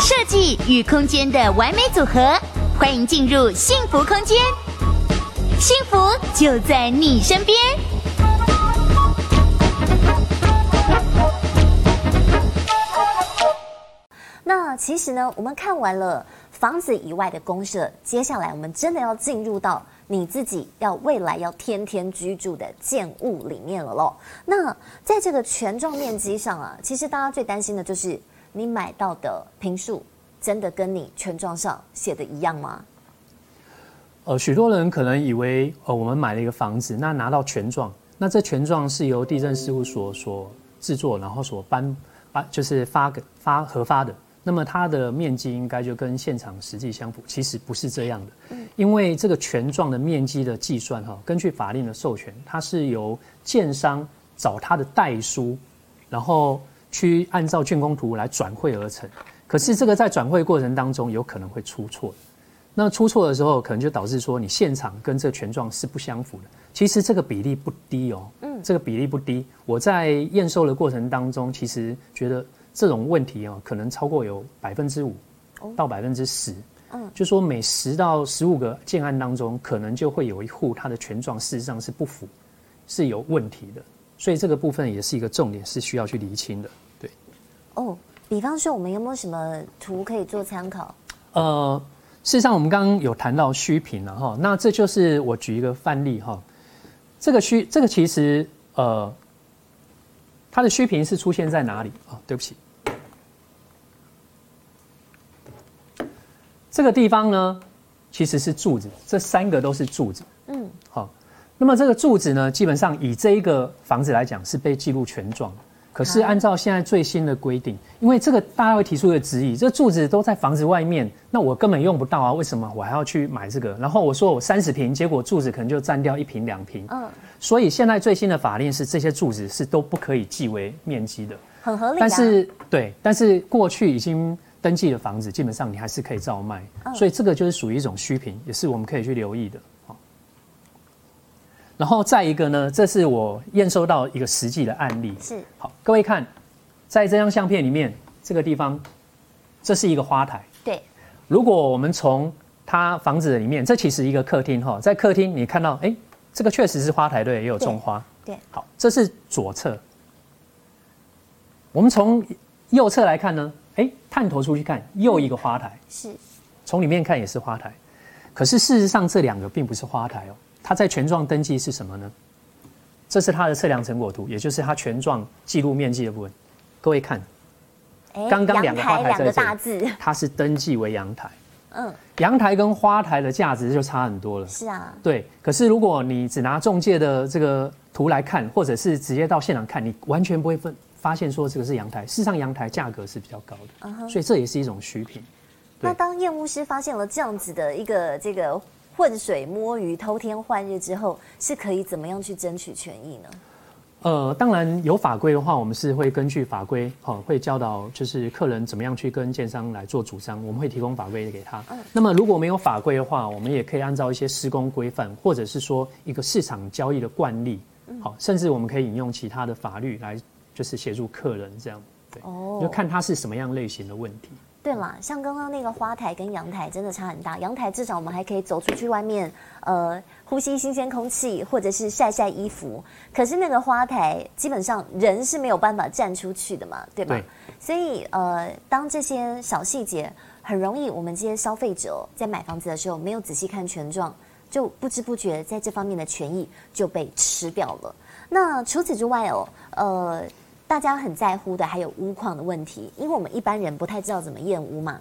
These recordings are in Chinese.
设计与空间的完美组合，欢迎进入幸福空间，幸福就在你身边。那其实呢，我们看完了房子以外的公社，接下来我们真的要进入到你自己要未来要天天居住的建物里面了喽。那在这个权状面积上啊，其实大家最担心的就是你买到的坪数真的跟你权状上写的一样吗？呃，许多人可能以为，呃，我们买了一个房子，那拿到权状，那这权状是由地震事务所所制作，然后所颁颁，就是发给发核发的。那么它的面积应该就跟现场实际相符，其实不是这样的，因为这个权状的面积的计算哈，根据法令的授权，它是由建商找他的代书，然后去按照竣工图来转会而成。可是这个在转会过程当中有可能会出错，那出错的时候可能就导致说你现场跟这个权状是不相符的。其实这个比例不低哦，嗯，这个比例不低。我在验收的过程当中，其实觉得。这种问题啊，可能超过有百分之五到百分之十，嗯，就说每十到十五个建案当中，可能就会有一户它的权状事实上是不符，是有问题的，所以这个部分也是一个重点，是需要去厘清的，对。哦，比方说我们有没有什么图可以做参考？呃，事实上我们刚刚有谈到虚评了哈，那这就是我举一个范例哈，这个虚这个其实呃，它的虚评是出现在哪里啊？对不起。这个地方呢，其实是柱子，这三个都是柱子。嗯，好，那么这个柱子呢，基本上以这一个房子来讲是被记录全状。可是按照现在最新的规定，因为这个大家会提出一个质疑，这柱子都在房子外面，那我根本用不到啊，为什么我还要去买这个？然后我说我三十平，结果柱子可能就占掉一平两平。嗯，所以现在最新的法令是这些柱子是都不可以记为面积的，很合理。但是对，但是过去已经。登记的房子基本上你还是可以照卖，所以这个就是属于一种虚评，也是我们可以去留意的。然后再一个呢，这是我验收到一个实际的案例。是，好，各位看，在这张相片里面，这个地方，这是一个花台。对，如果我们从它房子里面，这其实一个客厅哈，在客厅你看到，哎，这个确实是花台，对，也有种花。对，好，这是左侧。我们从右侧来看呢？哎，探头出去看，又一个花台，是，从里面看也是花台，可是事实上这两个并不是花台哦，它在权状登记是什么呢？这是它的测量成果图，也就是它权状记录面积的部分。各位看，刚刚两个花台在这里，它是登记为阳台，嗯，阳台跟花台的价值就差很多了。是啊，对，可是如果你只拿中介的这个图来看，或者是直接到现场看，你完全不会分。发现说这个是阳台，事实上阳台价格是比较高的，uh huh. 所以这也是一种虚品。那当验屋师发现了这样子的一个这个浑水摸鱼、偷天换日之后，是可以怎么样去争取权益呢？呃，当然有法规的话，我们是会根据法规，哈、哦，会教导就是客人怎么样去跟建商来做主张，我们会提供法规给他。嗯、那么如果没有法规的话，我们也可以按照一些施工规范，或者是说一个市场交易的惯例，好、哦，甚至我们可以引用其他的法律来。就是协助客人这样，对，哦，就看他是什么样类型的问题。对啦，像刚刚那个花台跟阳台真的差很大。阳台至少我们还可以走出去外面，呃，呼吸新鲜空气，或者是晒晒衣服。可是那个花台基本上人是没有办法站出去的嘛，对吧？对。所以呃，当这些小细节很容易，我们这些消费者在买房子的时候没有仔细看全状，就不知不觉在这方面的权益就被吃掉了。那除此之外哦，呃。大家很在乎的还有屋况的问题，因为我们一般人不太知道怎么验屋嘛。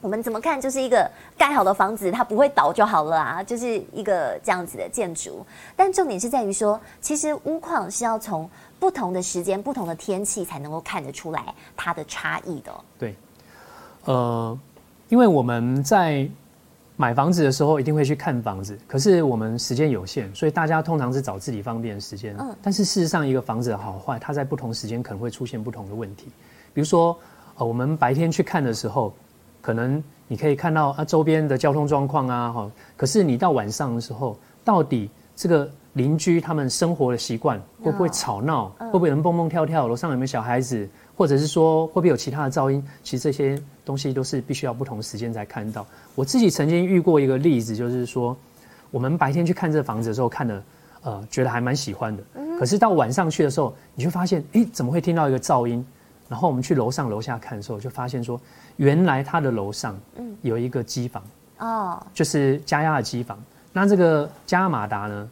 我们怎么看就是一个盖好的房子，它不会倒就好了啊，就是一个这样子的建筑。但重点是在于说，其实屋况是要从不同的时间、不同的天气才能够看得出来它的差异的。对，呃，因为我们在。买房子的时候一定会去看房子，可是我们时间有限，所以大家通常是找自己方便的时间。嗯，但是事实上，一个房子的好坏，它在不同时间可能会出现不同的问题。比如说，呃，我们白天去看的时候，可能你可以看到啊周边的交通状况啊，哈。可是你到晚上的时候，到底这个邻居他们生活的习惯，会不会吵闹，会不会有人蹦蹦跳跳，楼上有没有小孩子，或者是说会不会有其他的噪音？其实这些东西都是必须要不同的时间才看到。我自己曾经遇过一个例子，就是说我们白天去看这房子的时候，看的呃觉得还蛮喜欢的，可是到晚上去的时候，你就发现，诶，怎么会听到一个噪音？然后我们去楼上楼下看的时候，就发现说，原来他的楼上有一个机房哦，就是加压的机房。那这个加压马达呢，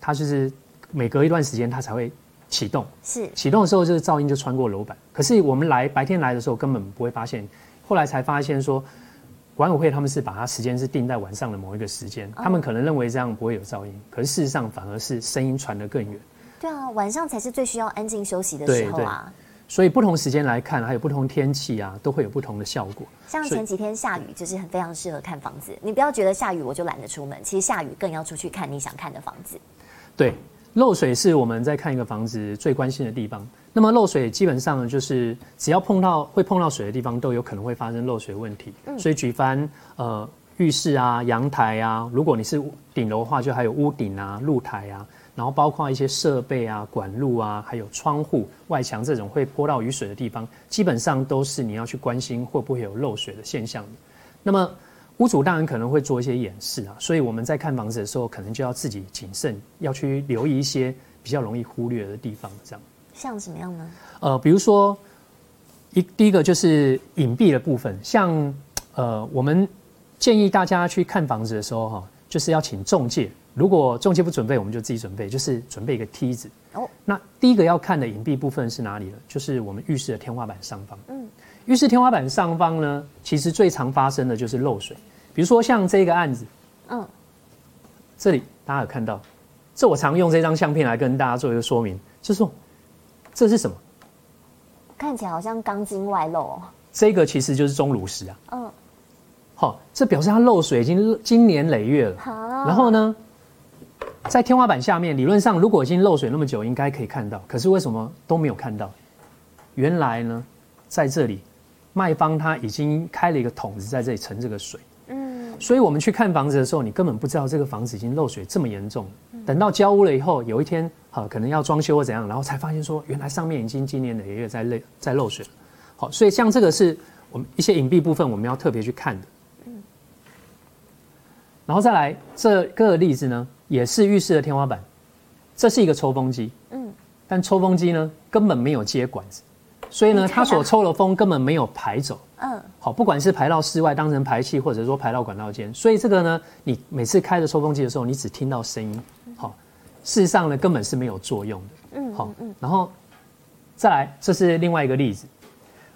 它就是每隔一段时间它才会启动，是启动的时候，这个噪音就穿过楼板。可是我们来白天来的时候根本不会发现，后来才发现说，管委会他们是把它时间是定在晚上的某一个时间，他们可能认为这样不会有噪音，可是事实上反而是声音传得更远。对啊，晚上才是最需要安静休息的时候啊。所以不同时间来看，还有不同天气啊，都会有不同的效果。像前几天下雨，就是很非常适合看房子。你不要觉得下雨我就懒得出门，其实下雨更要出去看你想看的房子。对，漏水是我们在看一个房子最关心的地方。那么漏水基本上就是只要碰到会碰到水的地方，都有可能会发生漏水问题。嗯，所以举凡呃浴室啊、阳台啊，如果你是顶楼的话，就还有屋顶啊、露台啊。然后包括一些设备啊、管路啊，还有窗户、外墙这种会泼到雨水的地方，基本上都是你要去关心会不会有漏水的现象。那么屋主当然可能会做一些掩饰啊，所以我们在看房子的时候，可能就要自己谨慎，要去留意一些比较容易忽略的地方。这样像什么样呢？呃，比如说一第一个就是隐蔽的部分，像呃，我们建议大家去看房子的时候哈，就是要请中介。如果中介不准备，我们就自己准备，就是准备一个梯子。哦，那第一个要看的隐蔽部分是哪里呢？就是我们浴室的天花板上方。嗯，浴室天花板上方呢，其实最常发生的就是漏水。比如说像这个案子，嗯，这里大家有看到，这我常用这张相片来跟大家做一个说明，就是说这是什么？看起来好像钢筋外露哦。这个其实就是钟乳石啊。嗯，好，这表示它漏水已经经年累月了。好，然后呢？在天花板下面，理论上如果已经漏水那么久，应该可以看到。可是为什么都没有看到？原来呢，在这里，卖方他已经开了一个桶子在这里盛这个水。嗯。所以我们去看房子的时候，你根本不知道这个房子已经漏水这么严重。等到交屋了以后，有一天，好，可能要装修或怎样，然后才发现说，原来上面已经今年累月在漏在漏水了。好，所以像这个是我们一些隐蔽部分，我们要特别去看的。嗯。然后再来这个例子呢？也是浴室的天花板，这是一个抽风机，嗯，但抽风机呢根本没有接管子，所以呢，它所抽的风根本没有排走，嗯，好，不管是排到室外当成排气，或者说排到管道间，所以这个呢，你每次开着抽风机的时候，你只听到声音，好，事实上呢根本是没有作用的，嗯，好，然后再来，这是另外一个例子，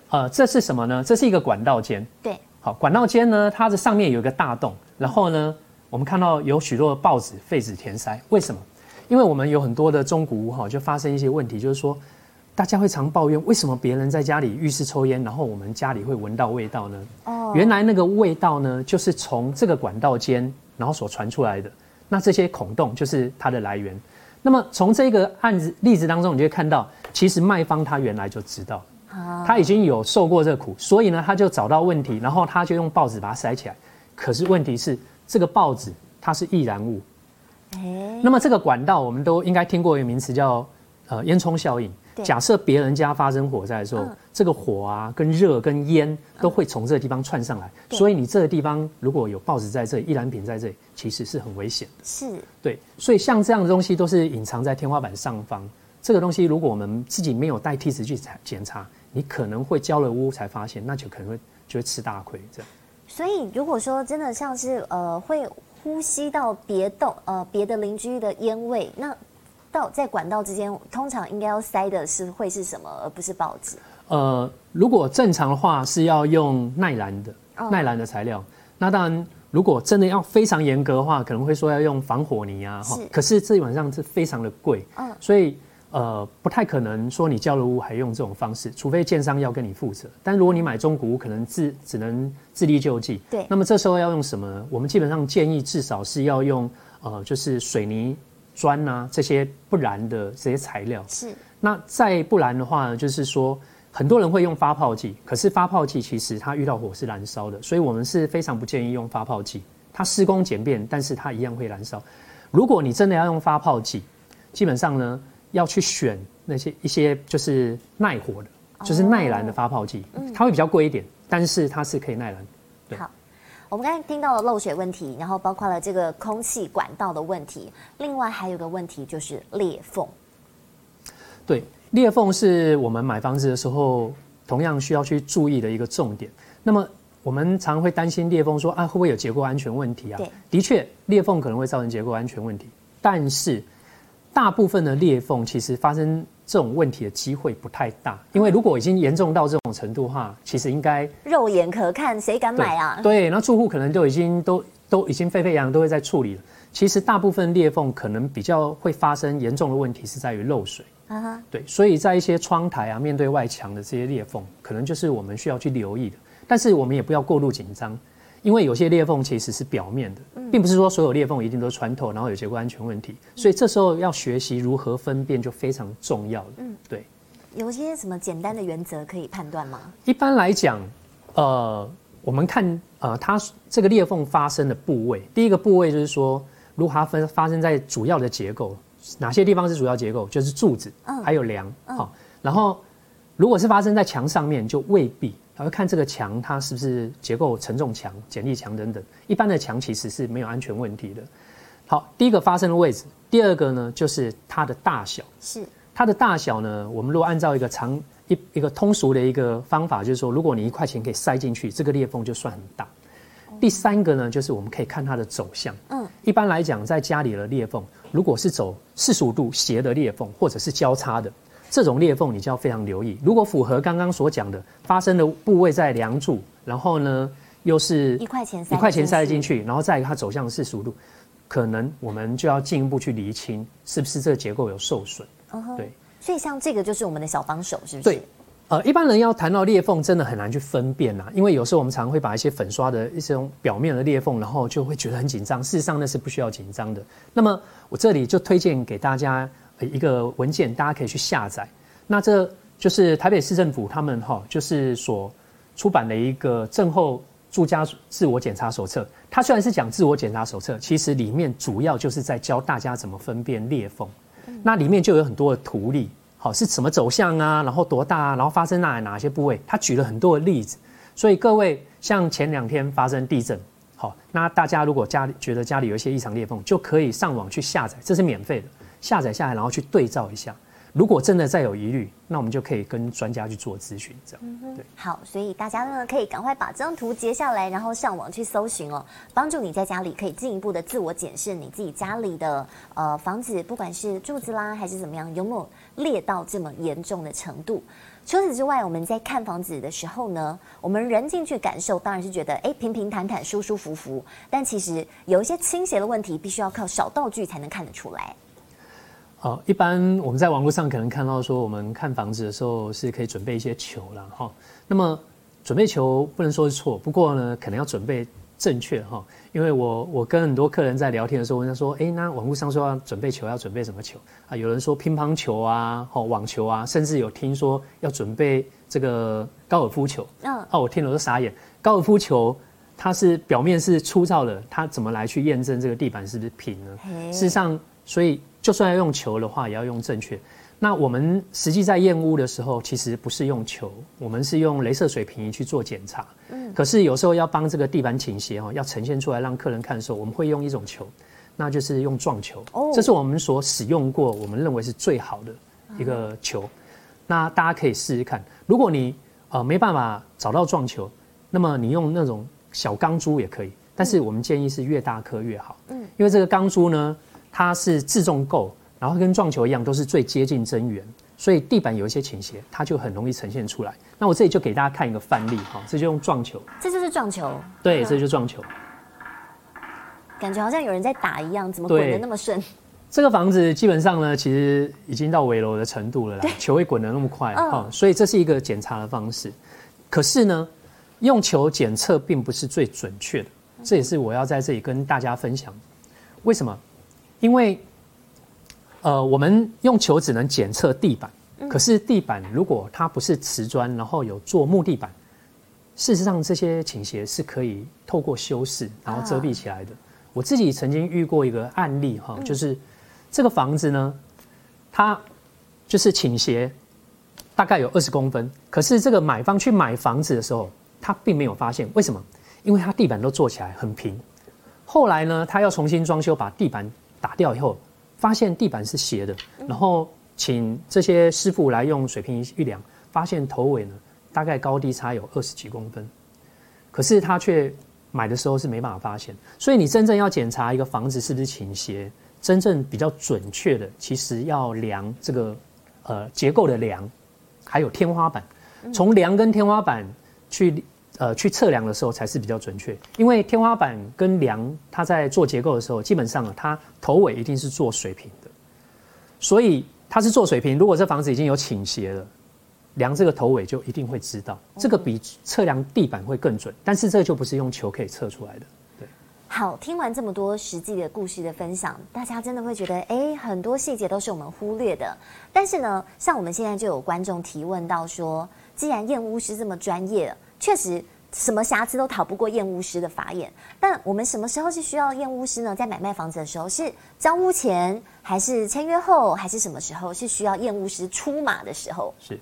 呃，这是什么呢？这是一个管道间，对，好，管道间呢，它的上面有一个大洞，然后呢。我们看到有许多的报纸废纸填塞，为什么？因为我们有很多的中古屋哈，就发生一些问题，就是说，大家会常抱怨，为什么别人在家里浴室抽烟，然后我们家里会闻到味道呢？哦，原来那个味道呢，就是从这个管道间，然后所传出来的。那这些孔洞就是它的来源。那么从这个案子例子当中，你就会看到，其实卖方他原来就知道，他已经有受过这苦，所以呢，他就找到问题，然后他就用报纸把它塞起来。可是问题是。这个报纸它是易燃物，欸、那么这个管道我们都应该听过一个名词叫呃烟囱效应。对假设别人家发生火灾的时候，嗯、这个火啊跟热跟烟都会从这个地方窜上来，嗯、所以你这个地方如果有报纸在这里，易燃品在这里，其实是很危险的。是，对，所以像这样的东西都是隐藏在天花板上方。这个东西如果我们自己没有带梯子去检查，你可能会交了屋才发现，那就可能会就会吃大亏这样。所以，如果说真的像是呃会呼吸到别栋呃别的邻居的烟味，那到在管道之间，通常应该要塞的是会是什么，而不是报纸？呃，如果正常的话是要用耐燃的、哦、耐燃的材料。那当然，如果真的要非常严格的话，可能会说要用防火泥啊。是。可是这晚上是非常的贵。嗯。所以。呃，不太可能说你交了屋还用这种方式，除非建商要跟你负责。但如果你买中古屋，可能自只能自力救济。对。那么这时候要用什么呢？我们基本上建议至少是要用呃，就是水泥砖啊这些不燃的这些材料。是。那再不然的话呢，就是说很多人会用发泡剂，可是发泡剂其实它遇到火是燃烧的，所以我们是非常不建议用发泡剂。它施工简便，但是它一样会燃烧。如果你真的要用发泡剂，基本上呢要去选那些一些就是耐火的，就是耐燃的发泡剂，它会比较贵一点，但是它是可以耐燃。对。好，我们刚才听到了漏水问题，然后包括了这个空气管道的问题，另外还有个问题就是裂缝。对，裂缝是我们买房子的时候同样需要去注意的一个重点。那么我们常会担心裂缝说啊会不会有结构安全问题啊？对，的确裂缝可能会造成结构安全问题，但是大部分的裂缝其实发生这种问题的机会不太大，因为如果已经严重到这种程度的话，其实应该肉眼可看，谁敢买啊？对，那住户可能都已经都都已经沸沸扬扬都会在处理了。其实大部分裂缝可能比较会发生严重的问题是在于漏水。对，所以在一些窗台啊，面对外墙的这些裂缝，可能就是我们需要去留意的。但是我们也不要过度紧张，因为有些裂缝其实是表面的，并不是说所有裂缝一定都穿透，然后有结构安全问题。所以这时候要学习如何分辨就非常重要了。嗯，对。有些什么简单的原则可以判断吗？一般来讲，呃，我们看呃它这个裂缝发生的部位，第一个部位就是说，如果它分发生在主要的结构，哪些地方是主要结构？就是柱子，还有梁。好，然后如果是发生在墙上面，就未必。还会看这个墙，它是不是结构承重墙、剪力墙等等。一般的墙其实是没有安全问题的。好，第一个发生的位置，第二个呢就是它的大小。是它的大小呢，我们如果按照一个常一一个通俗的一个方法，就是说，如果你一块钱可以塞进去，这个裂缝就算很大。第三个呢，就是我们可以看它的走向。嗯，一般来讲，在家里的裂缝，如果是走四十五度斜的裂缝，或者是交叉的。这种裂缝你就要非常留意。如果符合刚刚所讲的，发生的部位在梁柱，然后呢又是一块钱一块钱塞进去，然后再它走向四十五度，可能我们就要进一步去厘清是不是这个结构有受损。Uh-huh. 对，所以像这个就是我们的小帮手，是不是？对，呃，一般人要谈到裂缝，真的很难去分辨呐，因为有时候我们常会把一些粉刷的一些表面的裂缝，然后就会觉得很紧张。事实上那是不需要紧张的。那么我这里就推荐给大家。一个文件，大家可以去下载。那这就是台北市政府他们哈，就是所出版的一个震后住家自我检查手册。它虽然是讲自我检查手册，其实里面主要就是在教大家怎么分辨裂缝。那里面就有很多的图例，好是什么走向啊，然后多大啊，然后发生在哪些部位，他举了很多的例子。所以各位，像前两天发生地震，好，那大家如果家里觉得家里有一些异常裂缝，就可以上网去下载，这是免费的。下载下来，然后去对照一下。如果真的再有疑虑，那我们就可以跟专家去做咨询，这样。对。好，所以大家呢可以赶快把这张图截下来，然后上网去搜寻哦，帮助你在家里可以进一步的自我检视你自己家里的呃房子，不管是柱子啦还是怎么样，有没有裂到这么严重的程度。除此之外，我们在看房子的时候呢，我们人进去感受当然是觉得哎平平坦坦、舒舒服服，但其实有一些倾斜的问题，必须要靠小道具才能看得出来。好，一般我们在网络上可能看到说，我们看房子的时候是可以准备一些球了哈。那么准备球不能说是错，不过呢，可能要准备正确哈。因为我我跟很多客人在聊天的时候，问他说，诶，那网络上说要准备球，要准备什么球啊？有人说乒乓球啊，哦，网球啊，甚至有听说要准备这个高尔夫球。嗯，哦，我听了都傻眼。高尔夫球它是表面是粗糙的，它怎么来去验证这个地板是不是平呢？事实上，所以。就算要用球的话，也要用正确。那我们实际在验屋的时候，其实不是用球，我们是用镭射水平仪去做检查。嗯。可是有时候要帮这个地板倾斜哦，要呈现出来让客人看的时候，我们会用一种球，那就是用撞球。哦。这是我们所使用过，我们认为是最好的一个球。那大家可以试试看。如果你呃没办法找到撞球，那么你用那种小钢珠也可以。但是我们建议是越大颗越好。嗯。因为这个钢珠呢。它是自重构，然后跟撞球一样，都是最接近真圆，所以地板有一些倾斜，它就很容易呈现出来。那我这里就给大家看一个范例哈，这就用撞球，这就是撞球，对，这就是撞球，感觉好像有人在打一样，怎么滚得那么顺？这个房子基本上呢，其实已经到危楼的程度了啦，球会滚得那么快哈，所以这是一个检查的方式。可是呢，用球检测并不是最准确的，这也是我要在这里跟大家分享，为什么？因为，呃，我们用球只能检测地板，可是地板如果它不是瓷砖，然后有做木地板，事实上这些倾斜是可以透过修饰然后遮蔽起来的。我自己曾经遇过一个案例哈，就是这个房子呢，它就是倾斜，大概有二十公分，可是这个买方去买房子的时候，他并没有发现，为什么？因为他地板都做起来很平，后来呢，他要重新装修，把地板打掉以后，发现地板是斜的，然后请这些师傅来用水平仪一量，发现头尾呢，大概高低差有二十几公分，可是他却。买的时候是没办法发现，所以你真正要检查一个房子是不是倾斜，真正比较准确的，其实要量这个呃结构的梁，还有天花板，从梁跟天花板去呃去测量的时候才是比较准确，因为天花板跟梁它在做结构的时候，基本上啊它头尾一定是做水平的，所以它是做水平，如果这房子已经有倾斜了。量这个头尾就一定会知道，这个比测量地板会更准，但是这就不是用球可以测出来的。对，好，听完这么多实际的故事的分享，大家真的会觉得，哎，很多细节都是我们忽略的。但是呢，像我们现在就有观众提问到说，既然验屋师这么专业，确实什么瑕疵都逃不过验屋师的法眼。但我们什么时候是需要验屋师呢？在买卖房子的时候，是交屋前，还是签约后，还是什么时候是需要验屋师出马的时候？是。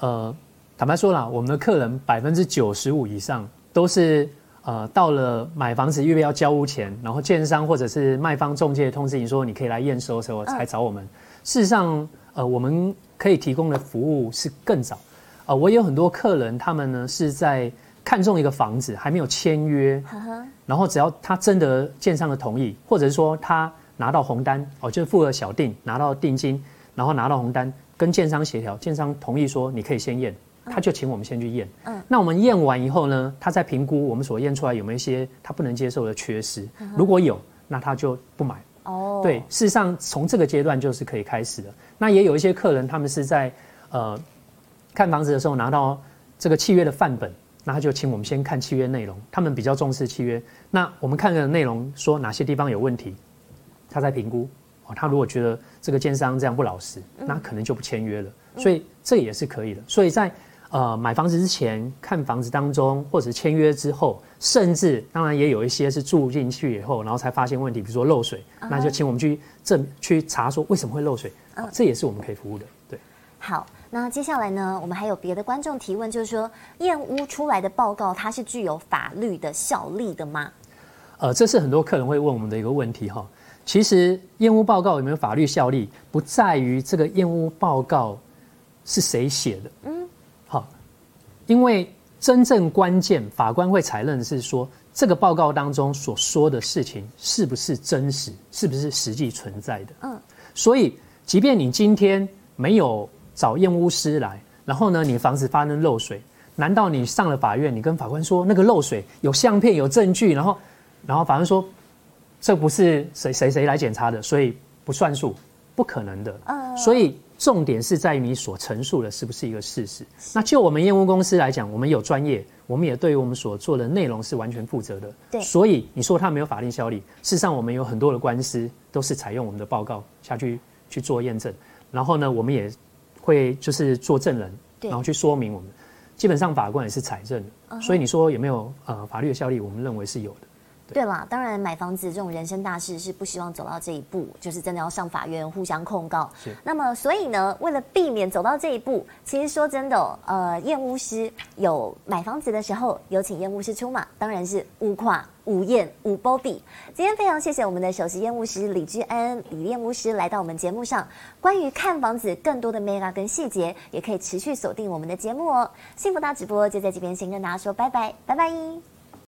呃，坦白说啦，我们的客人百分之九十五以上都是呃到了买房子预备要交屋前，然后建商或者是卖方中介通知你说你可以来验收的时候才找我们。事实上，呃，我们可以提供的服务是更早。呃，我有很多客人，他们呢是在看中一个房子还没有签约，然后只要他征得建商的同意，或者是说他拿到红单哦，就是付了小定，拿到定金，然后拿到红单。跟建商协调，建商同意说你可以先验，他就请我们先去验。嗯，那我们验完以后呢，他再评估我们所验出来有没有一些他不能接受的缺失。如果有，那他就不买。哦，对，事实上从这个阶段就是可以开始的。那也有一些客人，他们是在呃看房子的时候拿到这个契约的范本，那他就请我们先看契约内容。他们比较重视契约，那我们看的内容说哪些地方有问题，他在评估。哦他如果觉得这个奸商这样不老实，那可能就不签约了。所以这也是可以的。所以在呃买房子之前、看房子当中，或者签约之后，甚至当然也有一些是住进去以后，然后才发现问题，比如说漏水，那就请我们去证去查说为什么会漏水。这也是我们可以服务的。对。好，那接下来呢，我们还有别的观众提问，就是说验屋出来的报告，它是具有法律的效力的吗？呃，这是很多客人会问我们的一个问题哈。其实验屋报告有没有法律效力，不在于这个验屋报告是谁写的，嗯，好，因为真正关键，法官会裁认的是说这个报告当中所说的事情是不是真实，是不是实际存在的，嗯，所以即便你今天没有找验屋师来，然后呢，你房子发生漏水，难道你上了法院，你跟法官说那个漏水有相片有证据，然后，然后法官说。这不是谁谁谁来检查的，所以不算数，不可能的。嗯，所以重点是在于你所陈述的是不是一个事实。那就我们验屋公司来讲，我们有专业，我们也对于我们所做的内容是完全负责的。对，所以你说它没有法定效力，事实上我们有很多的官司都是采用我们的报告下去去做验证，然后呢，我们也会就是做证人，然后去说明我们，基本上法官也是采证的。所以你说有没有呃法律的效力？我们认为是有的。对啦，当然买房子这种人生大事是不希望走到这一步，就是真的要上法院互相控告。是。那么，所以呢，为了避免走到这一步，其实说真的，呃，验屋师有买房子的时候有请验屋师出马，当然是屋跨无验无保庇。今天非常谢谢我们的首席验屋师李知恩李验屋师来到我们节目上，关于看房子更多的 mega 跟细节，也可以持续锁定我们的节目哦。幸福大直播就在这边，先跟大家说拜拜，拜拜。